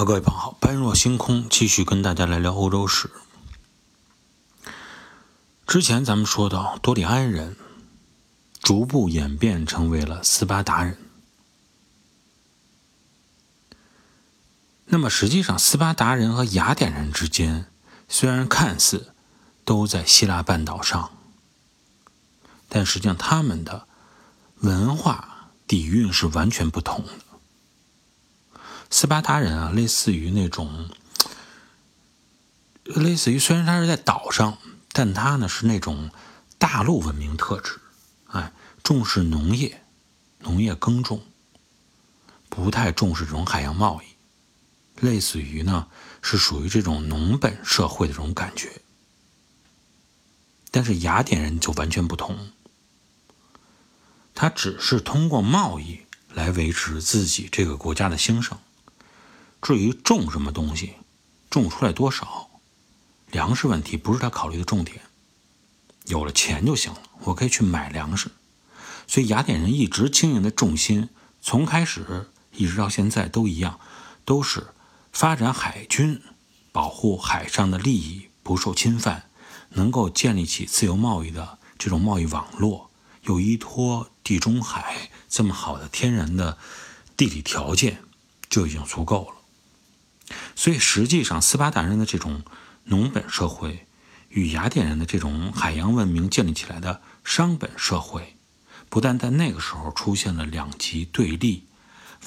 好，各位朋友，般若星空继续跟大家来聊欧洲史。之前咱们说到，多里安人逐步演变成为了斯巴达人。那么实际上，斯巴达人和雅典人之间虽然看似都在希腊半岛上，但实际上他们的文化底蕴是完全不同的。斯巴达人啊，类似于那种，类似于虽然他是在岛上，但他呢是那种大陆文明特质，哎，重视农业，农业耕种，不太重视这种海洋贸易，类似于呢是属于这种农本社会的这种感觉。但是雅典人就完全不同，他只是通过贸易来维持自己这个国家的兴盛。至于种什么东西，种出来多少，粮食问题不是他考虑的重点。有了钱就行了，我可以去买粮食。所以雅典人一直经营的重心，从开始一直到现在都一样，都是发展海军，保护海上的利益不受侵犯，能够建立起自由贸易的这种贸易网络，又依托地中海这么好的天然的地理条件，就已经足够了。所以，实际上，斯巴达人的这种农本社会，与雅典人的这种海洋文明建立起来的商本社会，不但在那个时候出现了两极对立、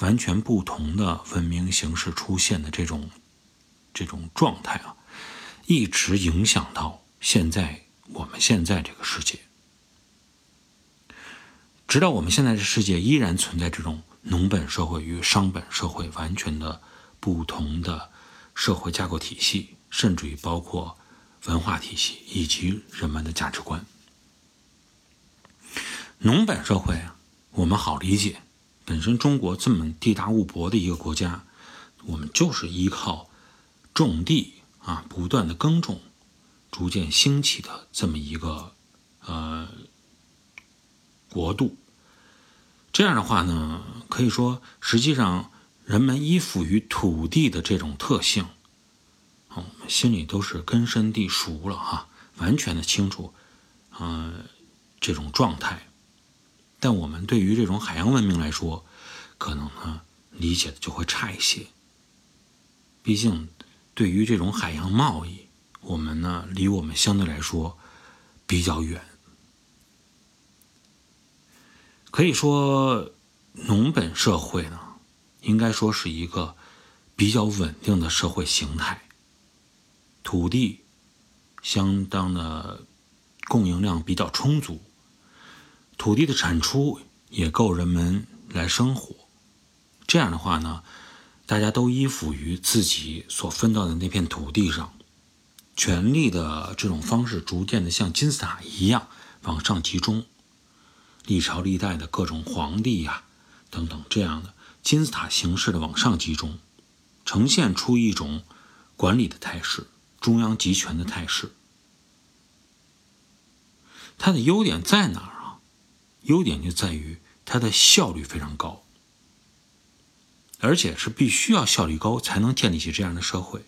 完全不同的文明形式出现的这种这种状态啊，一直影响到现在我们现在这个世界，直到我们现在这世界依然存在这种农本社会与商本社会完全的。不同的社会架构体系，甚至于包括文化体系以及人们的价值观。农本社会啊，我们好理解。本身中国这么地大物博的一个国家，我们就是依靠种地啊，不断的耕种，逐渐兴起的这么一个呃国度。这样的话呢，可以说实际上。人们依附于土地的这种特性，啊我们心里都是根深蒂熟了哈，完全的清楚，嗯，这种状态。但我们对于这种海洋文明来说，可能呢理解的就会差一些。毕竟，对于这种海洋贸易，我们呢离我们相对来说比较远。可以说，农本社会呢。应该说是一个比较稳定的社会形态，土地相当的供应量比较充足，土地的产出也够人们来生活。这样的话呢，大家都依附于自己所分到的那片土地上，权力的这种方式逐渐的像金字塔一样往上集中，历朝历代的各种皇帝呀等等这样的。金字塔形式的往上集中，呈现出一种管理的态势，中央集权的态势。它的优点在哪儿啊？优点就在于它的效率非常高，而且是必须要效率高才能建立起这样的社会。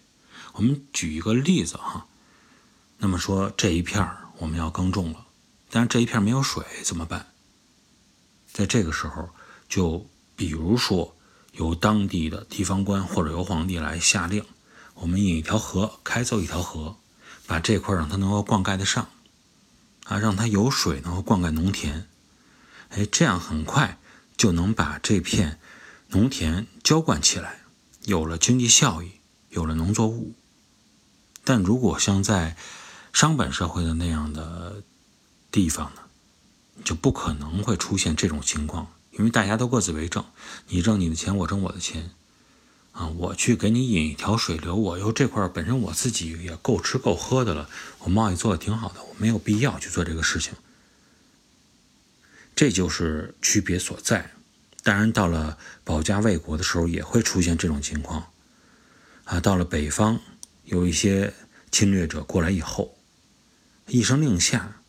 我们举一个例子哈，那么说这一片我们要耕种了，但是这一片没有水怎么办？在这个时候就。比如说，由当地的地方官或者由皇帝来下令，我们引一条河，开凿一条河，把这块让它能够灌溉得上，啊，让它有水能够灌溉农田，哎，这样很快就能把这片农田浇灌起来，有了经济效益，有了农作物。但如果像在商本社会的那样的地方呢，就不可能会出现这种情况。因为大家都各自为政，你挣你的钱，我挣我的钱，啊，我去给你引一条水流，我又这块本身我自己也够吃够喝的了，我贸易做的挺好的，我没有必要去做这个事情，这就是区别所在。当然，到了保家卫国的时候，也会出现这种情况，啊，到了北方，有一些侵略者过来以后，一声令下。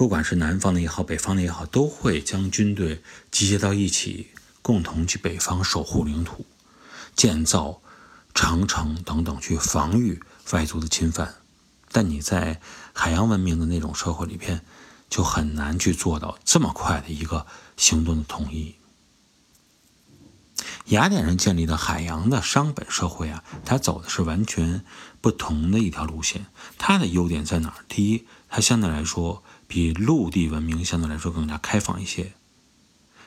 不管是南方的也好，北方的也好，都会将军队集结到一起，共同去北方守护领土，建造长城等等去防御外族的侵犯。但你在海洋文明的那种社会里边，就很难去做到这么快的一个行动的统一。雅典人建立的海洋的商本社会啊，它走的是完全不同的一条路线。它的优点在哪儿？第一，它相对来说比陆地文明相对来说更加开放一些。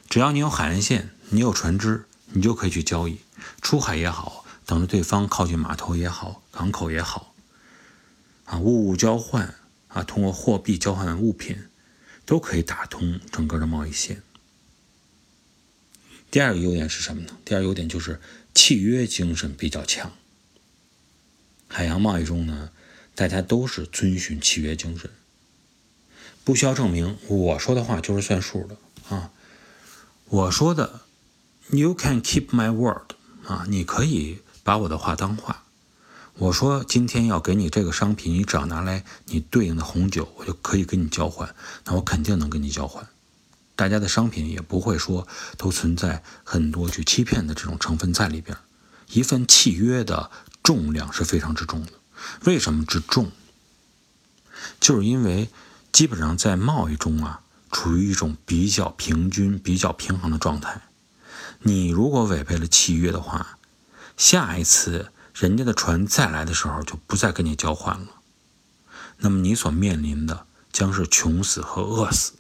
只要你有海岸线，你有船只，你就可以去交易，出海也好，等着对方靠近码头也好，港口也好，啊，物物交换啊，通过货币交换物品，都可以打通整个的贸易线。第二个优点是什么呢？第二个优点就是契约精神比较强。海洋贸易中呢，大家都是遵循契约精神，不需要证明，我说的话就是算数的啊。我说的，You can keep my word 啊，你可以把我的话当话。我说今天要给你这个商品，你只要拿来你对应的红酒，我就可以跟你交换，那我肯定能跟你交换。大家的商品也不会说都存在很多去欺骗的这种成分在里边。一份契约的重量是非常之重的。为什么之重？就是因为基本上在贸易中啊，处于一种比较平均、比较平衡的状态。你如果违背了契约的话，下一次人家的船再来的时候就不再跟你交换了。那么你所面临的将是穷死和饿死。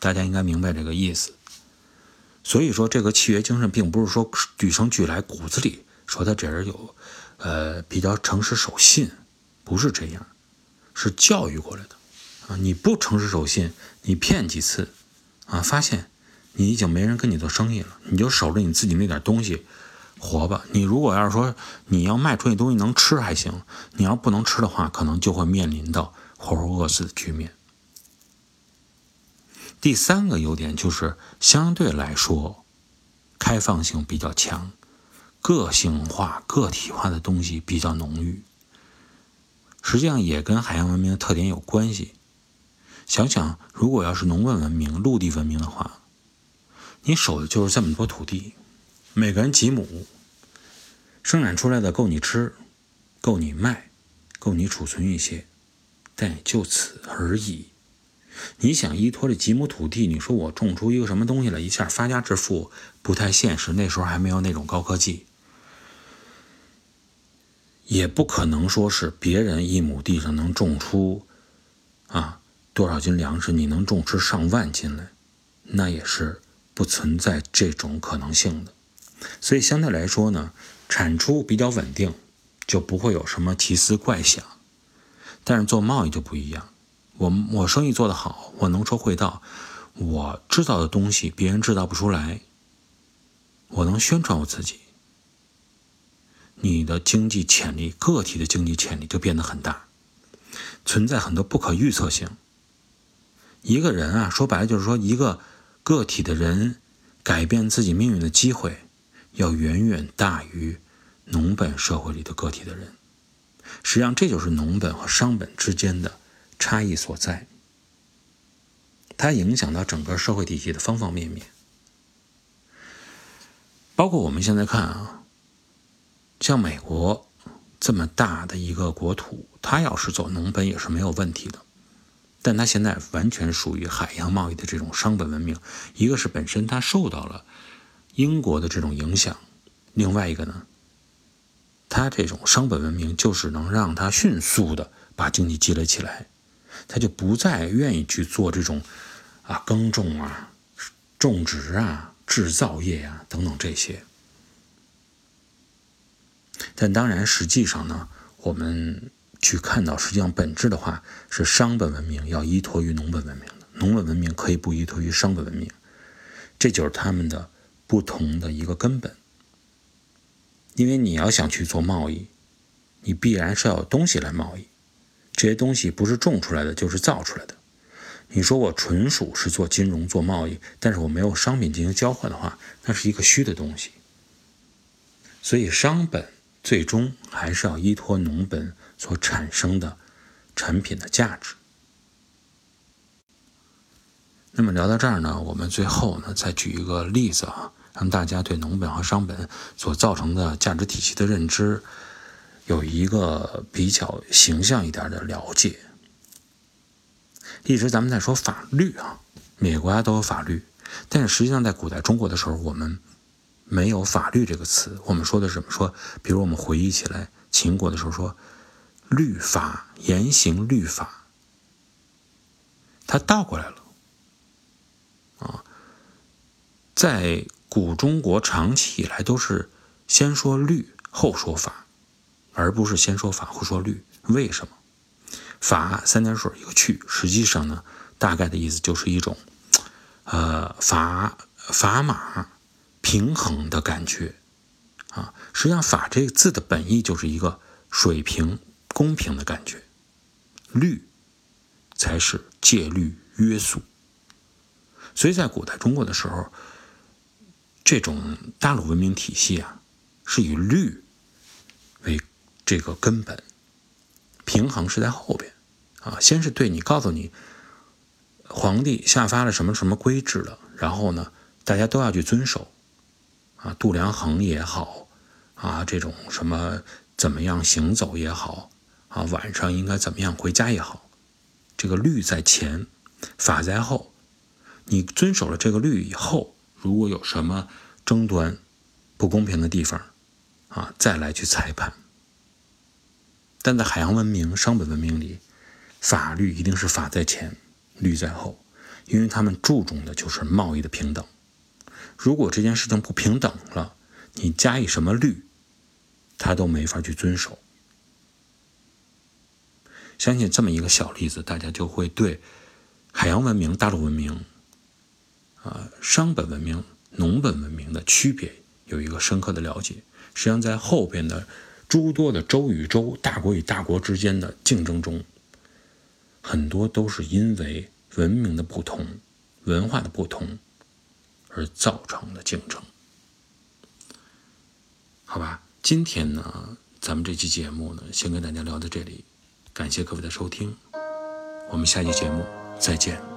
大家应该明白这个意思，所以说这个契约精神并不是说与生俱来骨子里说他这人有，呃比较诚实守信，不是这样，是教育过来的啊！你不诚实守信，你骗几次啊，发现你已经没人跟你做生意了，你就守着你自己那点东西活吧。你如果要是说你要卖出去东西能吃还行，你要不能吃的话，可能就会面临到活活饿死的局面。第三个优点就是相对来说，开放性比较强，个性化、个体化的东西比较浓郁。实际上也跟海洋文明的特点有关系。想想，如果要是农耕文明、陆地文明的话，你守的就是这么多土地，每个人几亩，生产出来的够你吃，够你卖，够你储存一些，但也就此而已。你想依托这几亩土地，你说我种出一个什么东西来，一下发家致富，不太现实。那时候还没有那种高科技，也不可能说是别人一亩地上能种出啊多少斤粮食，你能种出上万斤来，那也是不存在这种可能性的。所以相对来说呢，产出比较稳定，就不会有什么奇思怪想。但是做贸易就不一样。我我生意做得好，我能说会道，我制造的东西别人制造不出来，我能宣传我自己，你的经济潜力，个体的经济潜力就变得很大，存在很多不可预测性。一个人啊，说白了就是说，一个个体的人改变自己命运的机会，要远远大于农本社会里的个体的人。实际上，这就是农本和商本之间的。差异所在，它影响到整个社会体系的方方面面，包括我们现在看啊，像美国这么大的一个国土，它要是走农本也是没有问题的，但它现在完全属于海洋贸易的这种商本文明，一个是本身它受到了英国的这种影响，另外一个呢，它这种商本文明就是能让它迅速的把经济积累起来。他就不再愿意去做这种啊耕种啊、种植啊、制造业啊等等这些。但当然，实际上呢，我们去看到，实际上本质的话是商本文明要依托于农本文明的，农本文明可以不依托于商本文明，这就是他们的不同的一个根本。因为你要想去做贸易，你必然是要有东西来贸易。这些东西不是种出来的，就是造出来的。你说我纯属是做金融、做贸易，但是我没有商品进行交换的话，那是一个虚的东西。所以商本最终还是要依托农本所产生的产品的价值。那么聊到这儿呢，我们最后呢再举一个例子啊，让大家对农本和商本所造成的价值体系的认知有一个比较形象一点的了解。一直咱们在说法律啊，每个国家都有法律，但是实际上在古代中国的时候，我们没有法律这个词，我们说的是什么？说，比如我们回忆起来秦国的时候说，律法严刑律法，它倒过来了。啊，在古中国长期以来都是先说律后说法，而不是先说法后说律。为什么？法三点水一个去，实际上呢，大概的意思就是一种，呃，砝砝码平衡的感觉啊。实际上，法这个字的本意就是一个水平公平的感觉，律才是戒律约束。所以在古代中国的时候，这种大陆文明体系啊，是以律为这个根本，平衡是在后边啊。先是对你告诉你，皇帝下发了什么什么规制了，然后呢，大家都要去遵守啊，度量衡也好啊，这种什么怎么样行走也好啊，晚上应该怎么样回家也好，这个律在前，法在后。你遵守了这个律以后，如果有什么争端、不公平的地方，啊，再来去裁判。但在海洋文明、商本文明里，法律一定是法在前，律在后，因为他们注重的就是贸易的平等。如果这件事情不平等了，你加以什么律，他都没法去遵守。相信这么一个小例子，大家就会对海洋文明、大陆文明。啊，商本文明、农本文明的区别有一个深刻的了解。实际上，在后边的诸多的州与州、大国与大国之间的竞争中，很多都是因为文明的不同、文化的不同而造成的竞争。好吧，今天呢，咱们这期节目呢，先跟大家聊到这里，感谢各位的收听，我们下期节目再见。